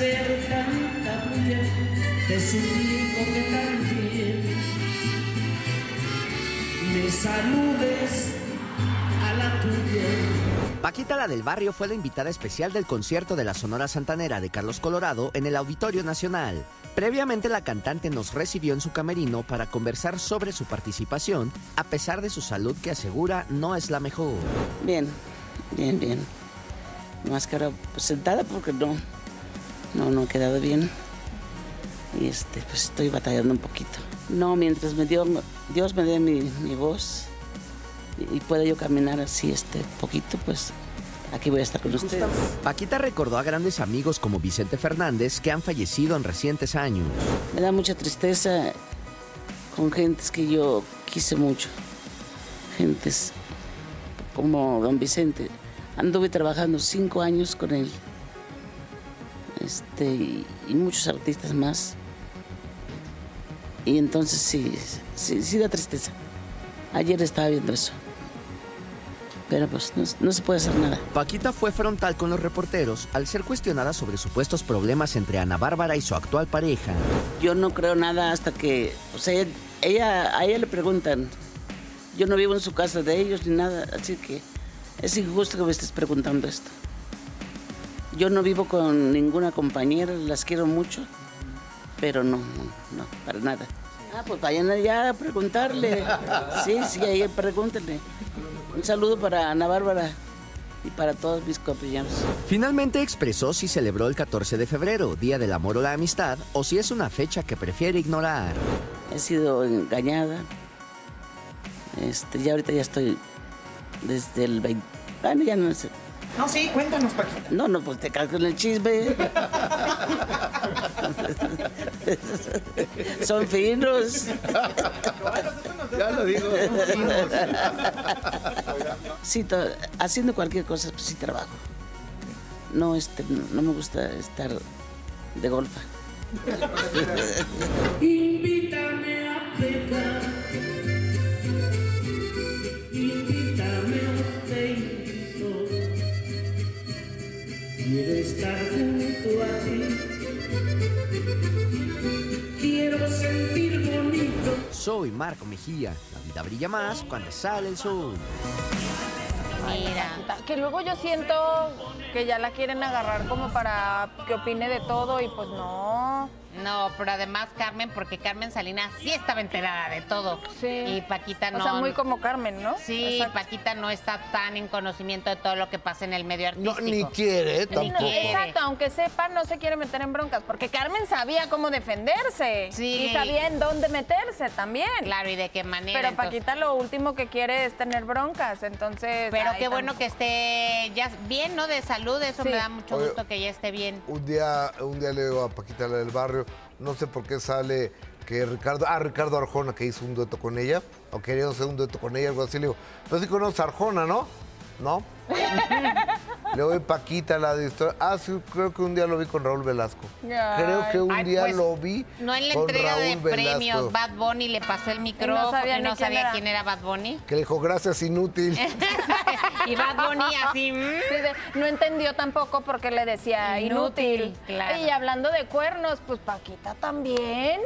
hacer tanta bulla te suplico que también me saludes a la tuya. Paquita la del Barrio fue la invitada especial del concierto de la Sonora Santanera de Carlos Colorado en el Auditorio Nacional. Previamente la cantante nos recibió en su camerino para conversar sobre su participación, a pesar de su salud que asegura no es la mejor. Bien, bien, bien. Máscara sentada porque no, no, no he quedado bien. Y este, pues estoy batallando un poquito. No, mientras me dio, Dios me dé mi, mi voz y, y pueda yo caminar así este poquito, pues aquí voy a estar con ustedes. Paquita recordó a grandes amigos como Vicente Fernández que han fallecido en recientes años. Me da mucha tristeza con gentes que yo quise mucho. Gentes como don Vicente. Anduve trabajando cinco años con él. Este, y, muchos artistas más. Y entonces sí, sí, sí da tristeza. Ayer estaba viendo eso. Pero pues no, no se puede hacer nada. Paquita fue frontal con los reporteros al ser cuestionada sobre supuestos problemas entre Ana Bárbara y su actual pareja. Yo no creo nada hasta que, o sea, ella, a ella le preguntan. Yo no vivo en su casa de ellos ni nada, así que es injusto que me estés preguntando esto. Yo no vivo con ninguna compañera, las quiero mucho, pero no, no, no, para nada. Ah, pues vayan allá a preguntarle. Sí, sí, ahí pregúntenle. Un saludo para Ana Bárbara y para todos mis compañeros. Finalmente expresó si celebró el 14 de febrero, Día del Amor o la Amistad, o si es una fecha que prefiere ignorar. He sido engañada. Este, ya ahorita ya estoy desde el 20. Bueno, ya no sé. No, sí, cuéntanos, Paquita. No, no, pues te caes con el chisme. Son finos. Ya lo digo. Sí, to- haciendo cualquier cosa, pues sí trabajo. No, este, no, no me gusta estar de golfa. Invítame a pecar. Quiero estar junto a ti. Quiero sentir bonito. Soy Marco Mejía. La vida brilla más cuando sale el sol. Mira. Que luego yo siento que ya la quieren agarrar como para que opine de todo y pues no. No, pero además Carmen, porque Carmen Salinas sí estaba enterada de todo. Sí. Y Paquita no. O sea, muy como Carmen, ¿no? Sí, Exacto. Paquita no está tan en conocimiento de todo lo que pasa en el medio artístico. No, ni quiere. Ni No, tampoco. exacto, aunque sepa, no se quiere meter en broncas, porque Carmen sabía cómo defenderse Sí. y sabía en dónde meterse también. Claro, y de qué manera. Pero entonces- Paquita lo último que quiere es tener broncas, entonces... Pero ay, qué bueno tampoco. que esté ya bien, ¿no? De salud, eso Sí. me da mucho Oye, gusto que ya esté bien. Un día, un día le digo a Paquita la del barrio, no sé por qué sale que Ricardo, ah, Ricardo Arjona que hizo un dueto con ella, o quería hacer un dueto con ella, algo así, le digo, pero sí conoces a Arjona, ¿no? ¿No? le doy Paquita la de historia. Ah, sí, creo que un día lo vi con Raúl Velasco. Ay. Creo que un Ay, día pues, lo vi No en la con entrega de Raúl Velasco. premios, Bad Bunny le pasó el micrófono sabía y no quién sabía era. quién era Bad Bunny. Que le dijo, gracias, inútil. y Bad Bunny así. mm. Sí, de- no entendió tampoco porque le decía Inútil, inútil. claro. Y hablando de cuernos, pues Paquita también.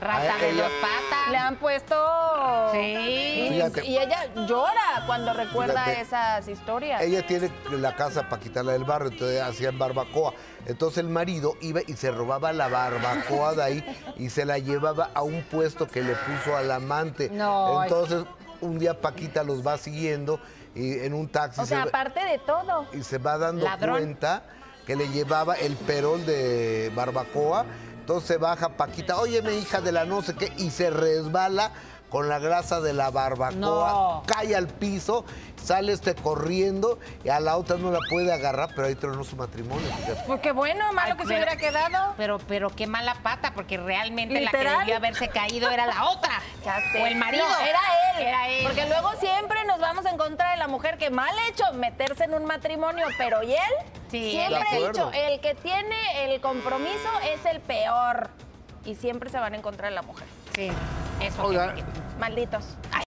Rata de dos patas. Le han puesto. Sí. Y, Fíjate. y ella llora cuando recuerda Fíjate. esas historias. Ella tiene la casa para quitarla del barrio, entonces hacían barbacoa. Entonces el marido iba y se robaba la barbacoa de ahí y se la llevaba a un puesto que le puso al amante. No. Entonces un día Paquita los va siguiendo y en un taxi o sea, se, aparte de todo. y se va dando Ladrón. cuenta que le llevaba el perol de barbacoa. Entonces se baja Paquita, oye, mi hija de la no sé qué, y se resbala con la grasa de la barbacoa, No. cae al piso, sale este corriendo y a la otra no la puede agarrar, pero ahí tronó su matrimonio. fíjate. Pues qué bueno, malo Ay, que se hubiera quedado. Pero, pero qué mala pata, porque realmente la que debió haberse caído era la otra. Ya sé. O el marido. No, era él. Era él. Porque luego siempre nos vamos en contra de la mujer que mal hecho meterse en un matrimonio, pero ¿y él? Sí, siempre he dicho, el que tiene el compromiso es el peor. Y siempre se van en contra de la mujer. Sí, eso. Oiga, Malditos.